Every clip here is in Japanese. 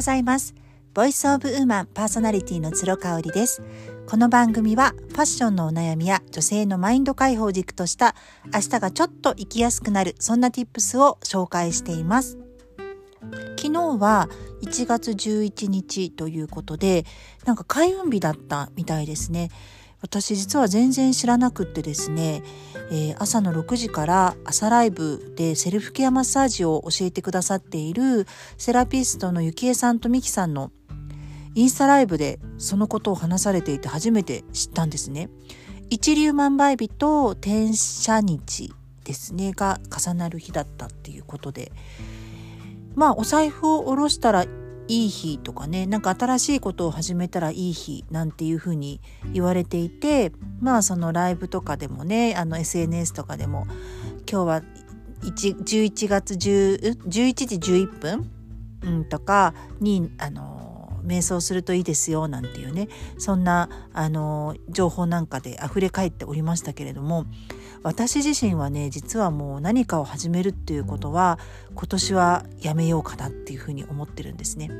ございます。ボイスオブウーマンパーソナリティの鶴香織です。この番組はファッションのお悩みや女性のマインド解放軸とした明日がちょっと生きやすくなるそんな tips を紹介しています。昨日は1月11日ということでなんか開運日だったみたいですね。私実は全然知らなくってですね、えー、朝の6時から朝ライブでセルフケアマッサージを教えてくださっているセラピストのゆきえさんとみきさんのインスタライブでそのことを話されていて初めて知ったんですね。一粒万倍日と転写日ですねが重なる日だったっていうことでまあお財布を下ろしたらいい日とかねなんか新しいことを始めたらいい日なんていうふうに言われていてまあそのライブとかでもねあの SNS とかでも今日は11月10 11時11分、うん、とかにあの瞑想するといいですよなんていうねそんなあの情報なんかで溢れ返っておりましたけれども私自身はね実はもう何かを始めるっていうことは今年はやめようかなっていうふうに思ってるんですね。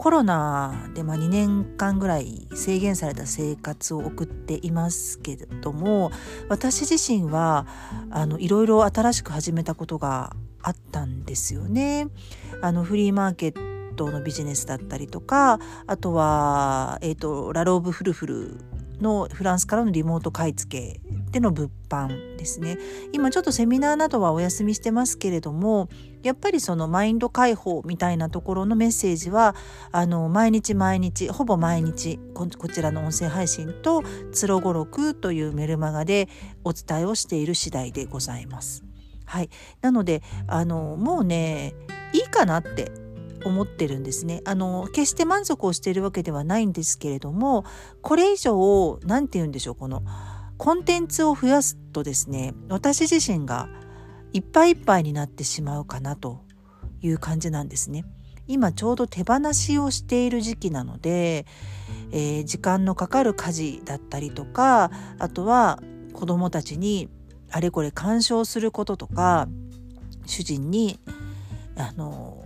コロナでま2年間ぐらい制限された生活を送っていますけれども私自身はあのいろいろ新しく始めたことがあったんですよね。あのフリーマーケットのビジネスだったりとかあとは、えーとラローブフルフルのフランスからのリモート買い付けでの物販ですね今ちょっとセミナーなどはお休みしてますけれどもやっぱりそのマインド解放みたいなところのメッセージはあの毎日毎日ほぼ毎日こちらの音声配信と「つろごろく」というメルマガでお伝えをしている次第でございます。はい、なのであのもうねいいかなって思ってるんですね。あの決して満足をしているわけではないんですけれどもこれ以上何て言うんでしょうこのコンテンツを増やすとですね私自身がいっぱいいっぱいになってしまうかなという感じなんですね。今ちょうど手放しをしている時期なので、えー、時間のかかる家事だったりとかあとは子どもたちにあれこれ干渉することとか主人にあの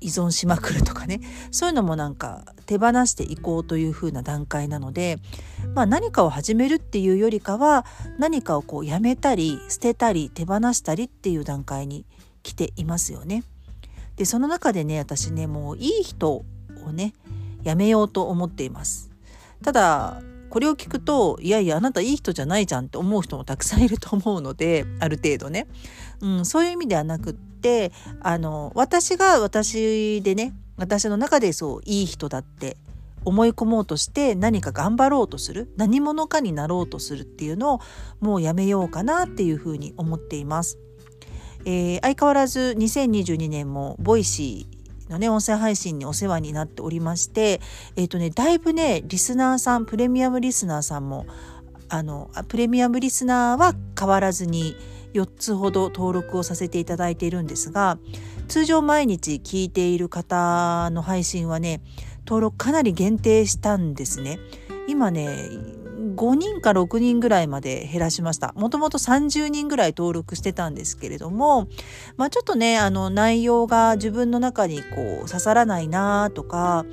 依存しまくるとかねそういうのもなんか手放していこうという風な段階なので、まあ、何かを始めるっていうよりかは何かをこうやめたり捨てたり手放したりっていう段階に来ていますよね。でその中でね私ねもういい人をねやめようと思っています。ただこれを聞くといやいやあなたいい人じゃないじゃんって思う人もたくさんいると思うのである程度ね、うん、そういう意味ではなくってあの私が私でね私の中でそういい人だって思い込もうとして何か頑張ろうとする何者かになろうとするっていうのをもうやめようかなっていうふうに思っています。えー、相変わらず2022年も Voicy のね、音声配信にお世話になっておりまして、えっ、ー、とね、だいぶね、リスナーさん、プレミアムリスナーさんも、あの、プレミアムリスナーは変わらずに4つほど登録をさせていただいているんですが、通常毎日聞いている方の配信はね、登録かなり限定したんですね。今ね、5人か6人ぐらいまで減らしました。もともと30人ぐらい登録してたんですけれども、まあちょっとね、あの内容が自分の中にこう刺さらないなとか、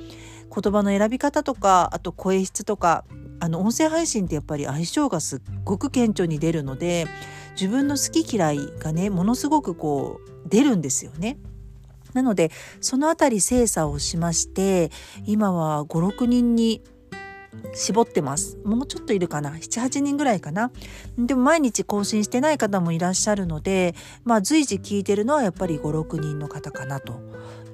言葉の選び方とか、あと声質とか、あの音声配信ってやっぱり相性がすっごく顕著に出るので、自分の好き嫌いがね、ものすごくこう出るんですよね。なので、そのあたり精査をしまして、今は5、6人に絞ってます。もうちょっといるかな ?7、8人ぐらいかな？でも毎日更新してない方もいらっしゃるので、まあ随時聞いてるのはやっぱり5、6人の方かなと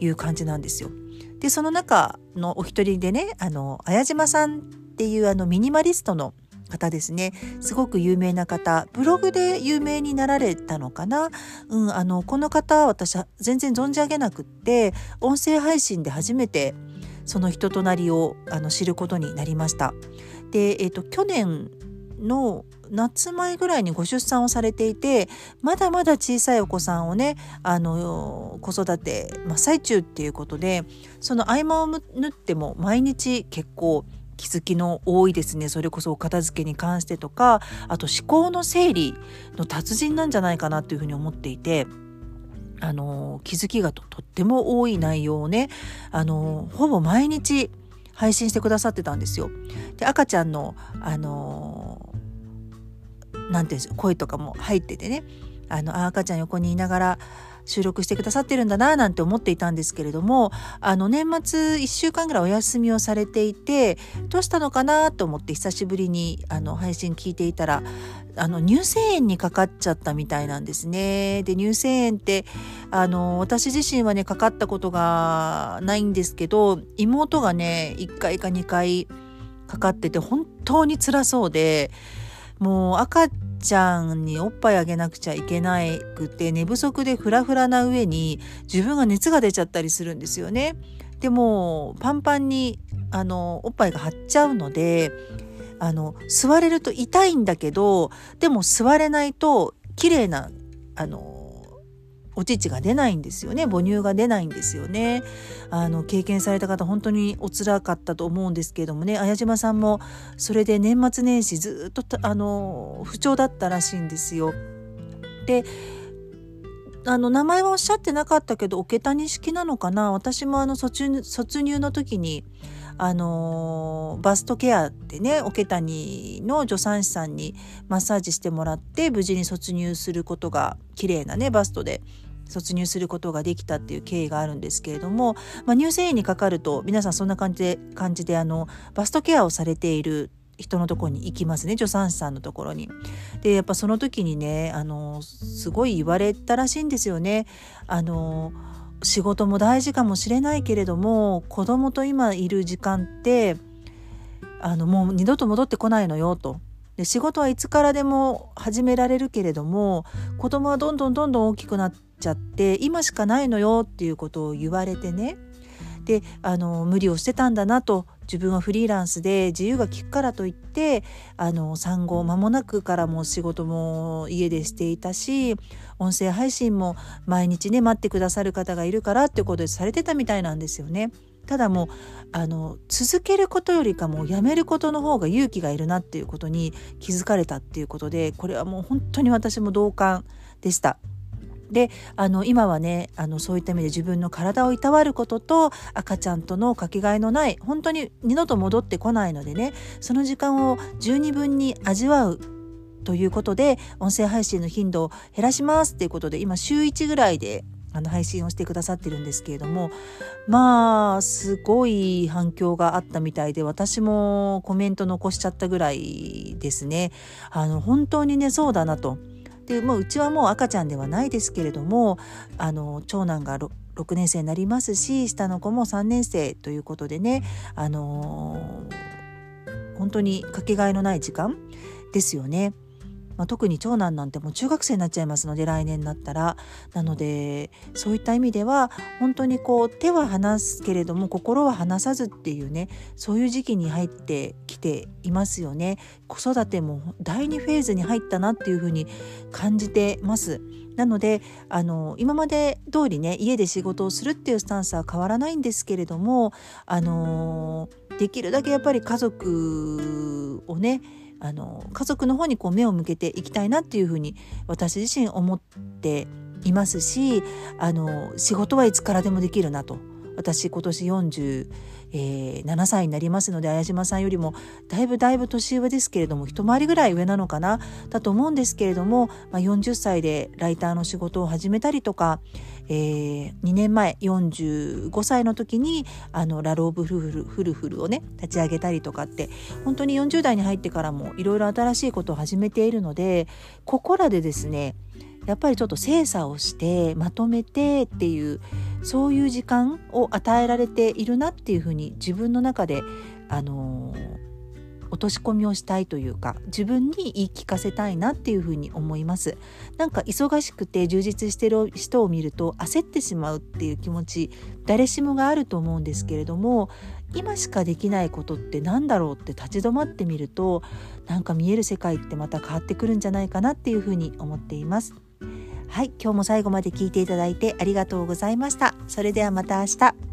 いう感じなんですよ。で、その中のお一人でね、あの、綾島さんっていうあのミニマリストの方ですね。すごく有名な方。ブログで有名になられたのかな、うん、あのこの方私全然存じ上げなくって音声配信で初めてその人となりをあの知ることになりました。で、えーと、去年の夏前ぐらいにご出産をされていてまだまだ小さいお子さんをねあの子育て真っ最中っていうことでその合間を縫っても毎日結構気づきの多いですねそれこそお片付けに関してとかあと思考の整理の達人なんじゃないかなというふうに思っていてあの気づきがとっても多い内容をねあのほぼ毎日配信してくださってたんですよ。で赤ちゃんのあのなんていうんです声とかも入っててねあの赤ちゃん横にいながら収録してくださってるんだななんて思っていたんですけれどもあの年末1週間ぐらいお休みをされていてどうしたのかなと思って久しぶりにあの配信聞いていたらあの乳腺炎にかかっちゃったみたいなんですね。で乳腺炎ってあの私自身はねかかったことがないんですけど妹がね1回か2回かかってて本当に辛そうでもう赤ちゃんにおっぱいあげなくちゃいけなくて寝不足でフラフラな上に自分が熱が出ちゃったりするんですよね。でもパンパンにあのおっぱいが張っちゃうのであの座れると痛いんだけどでも座れないと綺麗なあのお乳が出ないんですよね。母乳が出ないんですよね。あの経験された方本当にお辛かったと思うんですけれどもね。綾島さんもそれで年末年始ずっとあの不調だったらしいんですよ。であの名前はおっしゃってなかったけど桶谷式なのかな。私もあの卒入の時にあのバストケアでね桶谷の助産師さんにマッサージしてもらって無事に卒入することが綺麗なねバストで卒入することができたっていう経緯があるんですけれども、まあ、乳腺炎にかかると皆さんそんな感じで感じであのバストケアをされている人のとこに行きますね助産師さんのところに。でやっぱその時にねあのすごい言われたらしいんですよね。あの仕事も大事かもしれないけれども子供と今いる時間ってあのもう二度と戻ってこないのよと。で仕事はいつからでも始められるけれども子供はどんどんどんどん大きくなっちゃって今しかないのよっていうことを言われてねであの無理をしてたんだなと自分はフリーランスで自由が利くからといってあの産後間もなくからも仕事も家でしていたし音声配信も毎日ね待ってくださる方がいるからってことでされてたみたいなんですよね。ただもうあの続けることよりかもやめることの方が勇気がいるなっていうことに気づかれたっていうことでこれはもう本当に私も同感でした。であの今はねあのそういった意味で自分の体をいたわることと赤ちゃんとのかけがえのない本当に二度と戻ってこないのでねその時間を十二分に味わうということで音声配信の頻度を減らしますっていうことで今週1ぐらいであの配信をしてくださってるんですけれどもまあすごい反響があったみたいで私もコメント残しちゃったぐらいですね。あの本当にねそうだなと。でもううちはもう赤ちゃんではないですけれどもあの長男が 6, 6年生になりますし下の子も3年生ということでねあのー、本当にかけがえのない時間ですよね。まあ、特に長男なんてもう中学生になっちゃいますので来年になったら。なのでそういった意味では本当にこう手は離すけれども心は離さずっていうねそういう時期に入ってきていますよね。子育ても第2フェーズに入ったなっていうふうに感じてます。なのであの今まで通りね家で仕事をするっていうスタンスは変わらないんですけれどもあのできるだけやっぱり家族をねあの家族の方にこう目を向けていきたいなっていうふうに私自身思っていますしあの仕事はいつからでもできるなと。私今年40、えー、7歳になりますので綾島さんよりもだいぶだいぶ年上ですけれども一回りぐらい上なのかなだと思うんですけれども、まあ、40歳でライターの仕事を始めたりとか、えー、2年前45歳の時にあのラローブフルフルフルフルをね立ち上げたりとかって本当に40代に入ってからもいろいろ新しいことを始めているのでここらでですねやっぱりちょっと精査をしてまとめてっていうそういう時間を与えられているなっていうふうに自分の中であの落とし込みをしたいというか自分に言い聞かせたいなっていうふうに思います。なんか忙しくて充実してる人を見ると焦ってしまうっていう気持ち誰しもがあると思うんですけれども今しかできないことって何だろうって立ち止まってみるとなんか見える世界ってまた変わってくるんじゃないかなっていうふうに思っています。はい今日も最後まで聞いていただいてありがとうございました。それではまた明日。